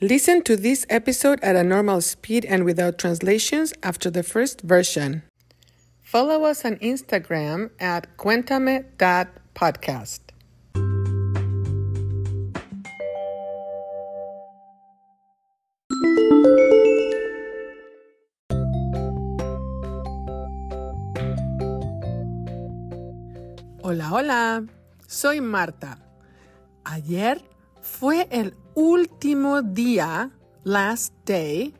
Listen to this episode at a normal speed and without translations after the first version. Follow us on Instagram at cuéntame.podcast. Hola, hola, soy Marta. Ayer fue el último día, last day,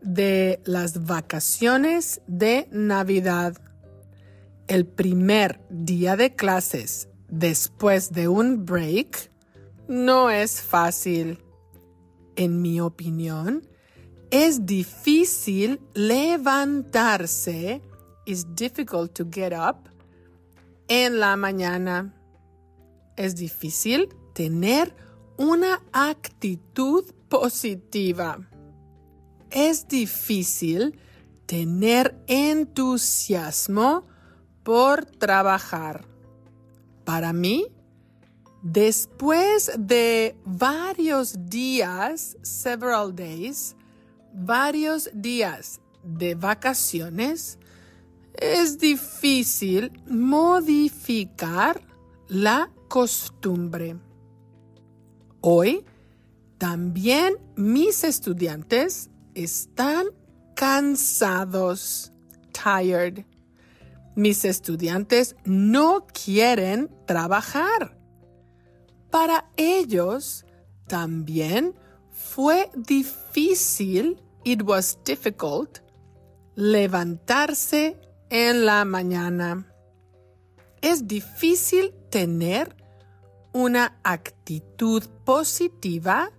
de las vacaciones de Navidad. El primer día de clases después de un break no es fácil. En mi opinión, es difícil levantarse. It's difficult to get up en la mañana. Es difícil tener una actitud positiva. Es difícil tener entusiasmo por trabajar. Para mí, después de varios días, several days, varios días de vacaciones, es difícil modificar la costumbre. Hoy también mis estudiantes están cansados, tired. Mis estudiantes no quieren trabajar. Para ellos también fue difícil, it was difficult, levantarse en la mañana. Es difícil tener una actitud positiva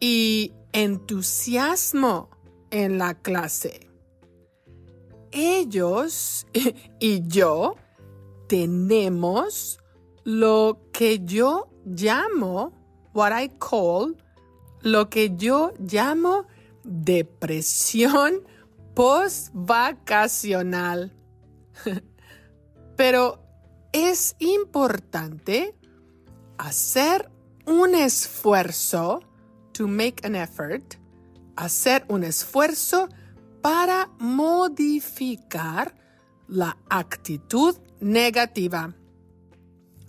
y entusiasmo en la clase. Ellos y yo tenemos lo que yo llamo, what I call, lo que yo llamo depresión post-vacacional. Pero es importante hacer un esfuerzo, to make an effort, hacer un esfuerzo para modificar la actitud negativa.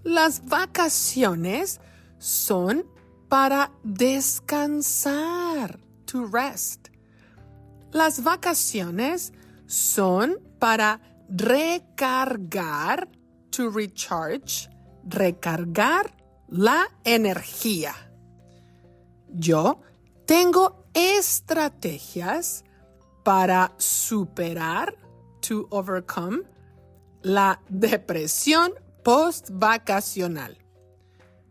Las vacaciones son para descansar, to rest. Las vacaciones son para recargar, to recharge, recargar la energía. Yo tengo estrategias para superar, to overcome, la depresión post-vacacional.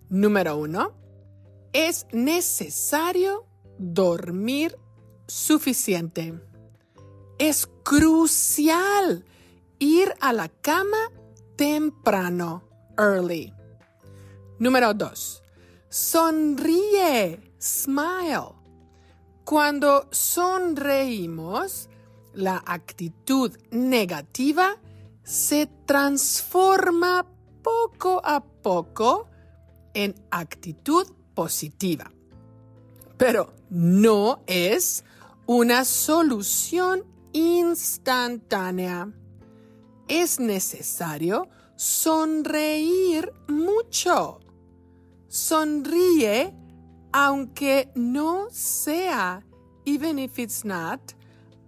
Número uno, es necesario dormir suficiente. Es crucial ir a la cama temprano, early. Número dos, sonríe, smile. Cuando sonreímos, la actitud negativa se transforma poco a poco en actitud positiva. Pero no es una solución instantánea. Es necesario sonreír mucho. Sonríe aunque no sea, even if it's not,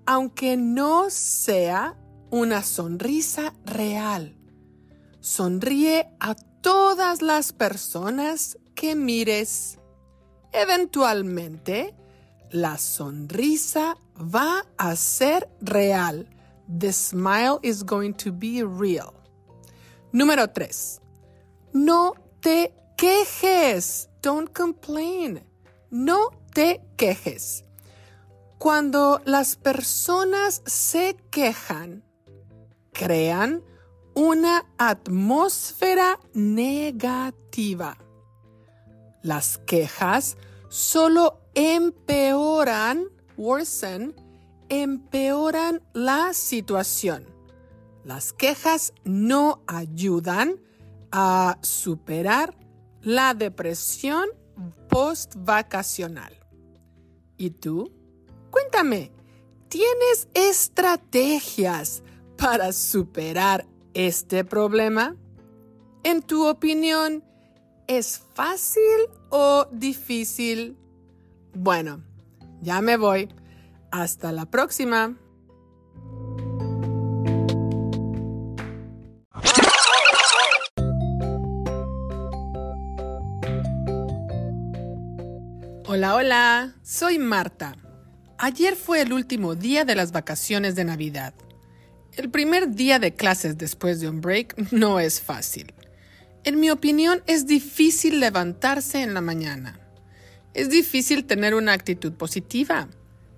aunque no sea una sonrisa real. Sonríe a todas las personas que mires. Eventualmente, la sonrisa va a ser real. The smile is going to be real. Número 3. No te quejes. Don't complain. No te quejes. Cuando las personas se quejan, crean una atmósfera negativa. Las quejas solo empeoran, worsen, empeoran la situación. Las quejas no ayudan a superar la depresión post-vacacional. ¿Y tú? Cuéntame, ¿tienes estrategias para superar este problema? En tu opinión, ¿es fácil o difícil? Bueno, ya me voy. Hasta la próxima. Hola, hola, soy Marta. Ayer fue el último día de las vacaciones de Navidad. El primer día de clases después de un break no es fácil. En mi opinión, es difícil levantarse en la mañana. Es difícil tener una actitud positiva.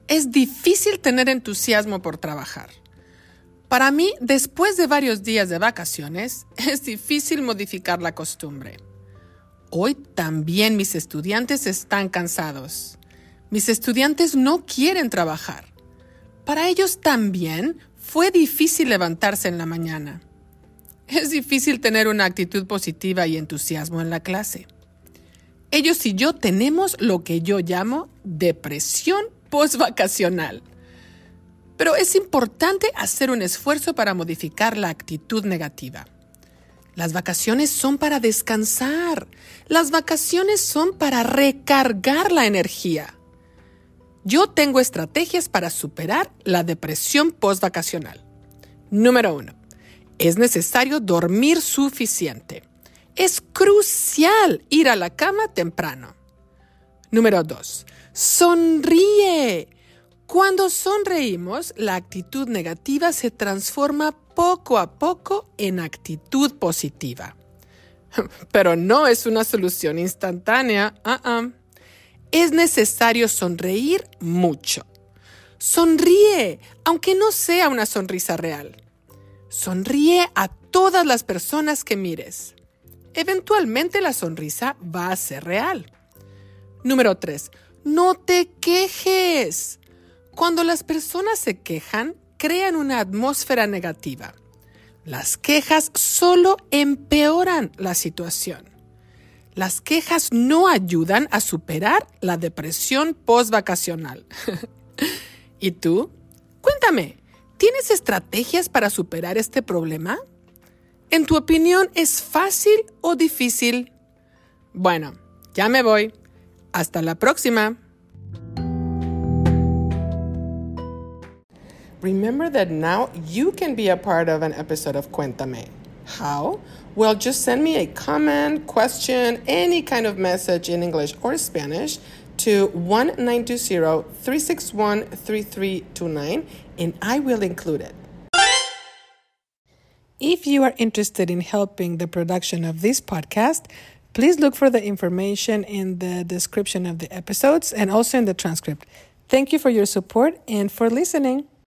Es difícil tener entusiasmo por trabajar. Para mí, después de varios días de vacaciones, es difícil modificar la costumbre. Hoy también mis estudiantes están cansados. Mis estudiantes no quieren trabajar. Para ellos también fue difícil levantarse en la mañana. Es difícil tener una actitud positiva y entusiasmo en la clase. Ellos y yo tenemos lo que yo llamo depresión postvacacional. Pero es importante hacer un esfuerzo para modificar la actitud negativa. Las vacaciones son para descansar. Las vacaciones son para recargar la energía. Yo tengo estrategias para superar la depresión postvacacional. Número uno. Es necesario dormir suficiente. Es crucial ir a la cama temprano. Número dos. Sonríe. Cuando sonreímos, la actitud negativa se transforma poco a poco en actitud positiva. Pero no es una solución instantánea. Es necesario sonreír mucho. Sonríe, aunque no sea una sonrisa real. Sonríe a todas las personas que mires. Eventualmente la sonrisa va a ser real. Número 3. No te quejes. Cuando las personas se quejan, crean una atmósfera negativa. Las quejas solo empeoran la situación. Las quejas no ayudan a superar la depresión postvacacional. ¿Y tú? Cuéntame, ¿tienes estrategias para superar este problema? ¿En tu opinión es fácil o difícil? Bueno, ya me voy. Hasta la próxima. Remember that now you can be a part of an episode of Cuéntame. How? Well, just send me a comment, question, any kind of message in English or Spanish to 1920 361 3329 and I will include it. If you are interested in helping the production of this podcast, please look for the information in the description of the episodes and also in the transcript. Thank you for your support and for listening.